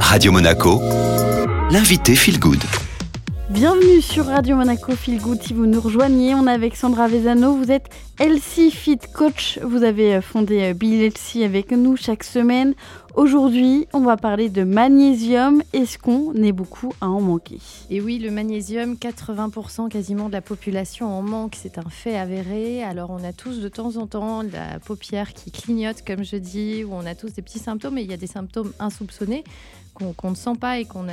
Radio Monaco, l'invité Feel Good. Bienvenue sur Radio Monaco Feel Good. Si vous nous rejoignez, on est avec Sandra Vezano. Vous êtes LC Fit Coach. Vous avez fondé Bill LC avec nous chaque semaine. Aujourd'hui, on va parler de magnésium. Est-ce qu'on est beaucoup à en manquer? Et oui, le magnésium, 80% quasiment de la population en manque. C'est un fait avéré. Alors, on a tous de temps en temps la paupière qui clignote, comme je dis, ou on a tous des petits symptômes, et il y a des symptômes insoupçonnés qu'on ne sent pas et qu'on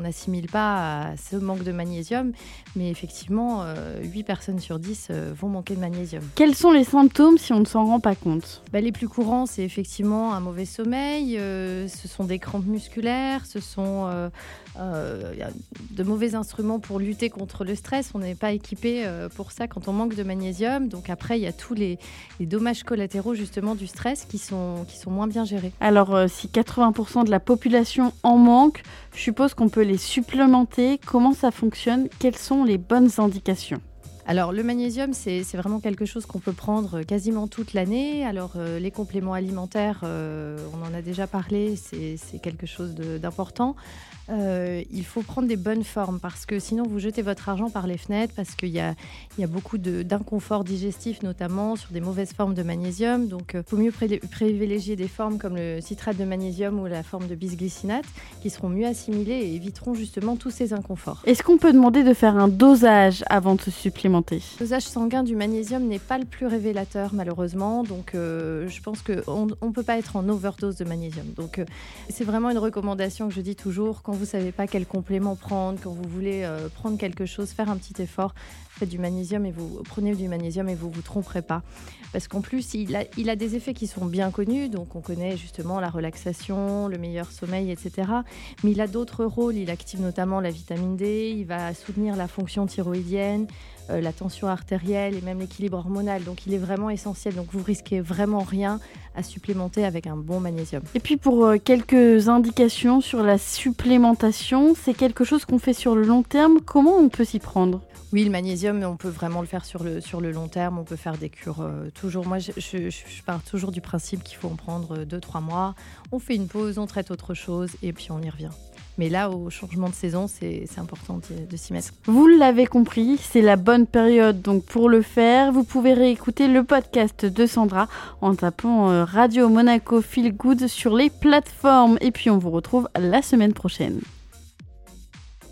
n'assimile pas à ce manque de magnésium. Mais effectivement, 8 euh, personnes sur 10 euh, vont manquer de magnésium. Quels sont les symptômes si on ne s'en rend pas compte? Bah, Les plus courants, c'est effectivement un mauvais sommeil, euh, ce sont des crampes musculaires, ce sont de mauvais instruments pour lutter contre le stress. On n'est pas équipé pour ça quand on manque de magnésium. Donc après, il y a tous les, les, dommages collatéraux justement du stress qui sont, qui sont moins bien gérés. Alors si 80% de la population en manque. Je suppose qu'on peut les supplémenter. Comment ça fonctionne? Quelles sont les bonnes indications? Alors le magnésium, c'est vraiment quelque chose qu'on peut prendre quasiment toute l'année. Alors euh, les compléments alimentaires, euh, on en a déjà parlé, c'est quelque chose d'important. Euh, il faut prendre des bonnes formes parce que sinon vous jetez votre argent par les fenêtres parce qu'il y a, il y a beaucoup d'inconfort digestif notamment sur des mauvaises formes de magnésium. Donc il faut mieux privilégier des formes comme le citrate de magnésium ou la forme de bisglycinate qui seront mieux assimilées et éviteront justement tous ces inconforts. Est-ce qu'on peut demander de faire un dosage avant de se supplémenter? Le dosage sanguin du magnésium n'est pas le plus révélateur malheureusement, donc euh, je pense qu'on ne peut pas être en overdose de magnésium. Donc euh, c'est vraiment une recommandation que je dis toujours, quand vous ne savez pas quel complément prendre, quand vous voulez euh, prendre quelque chose, faire un petit effort, faites du magnésium et vous prenez du magnésium et vous vous tromperez pas. Parce qu'en plus, il a des effets qui sont bien connus, donc on connaît justement la relaxation, le meilleur sommeil, etc. Mais il a d'autres rôles, il active notamment la vitamine D, il va soutenir la fonction thyroïdienne, euh, la tension artérielle et même l'équilibre hormonal. Donc il est vraiment essentiel. Donc vous risquez vraiment rien à supplémenter avec un bon magnésium. Et puis pour euh, quelques indications sur la supplémentation, c'est quelque chose qu'on fait sur le long terme. Comment on peut s'y prendre? Oui, le magnésium, on peut vraiment le faire sur le, sur le long terme. On peut faire des cures euh, toujours. Moi, je, je, pars toujours du principe qu'il faut en prendre 2-3 mois. On fait une pause, on traite autre chose et puis on y revient. Mais là, au changement de saison, c'est important de, s'y mettre. Vous l'avez compris, c'est la bonne période donc pour le faire. Vous pouvez réécouter le podcast de Sandra en tapant euh, Radio Monaco Feel Good sur les plateformes. Et puis on vous retrouve la semaine prochaine.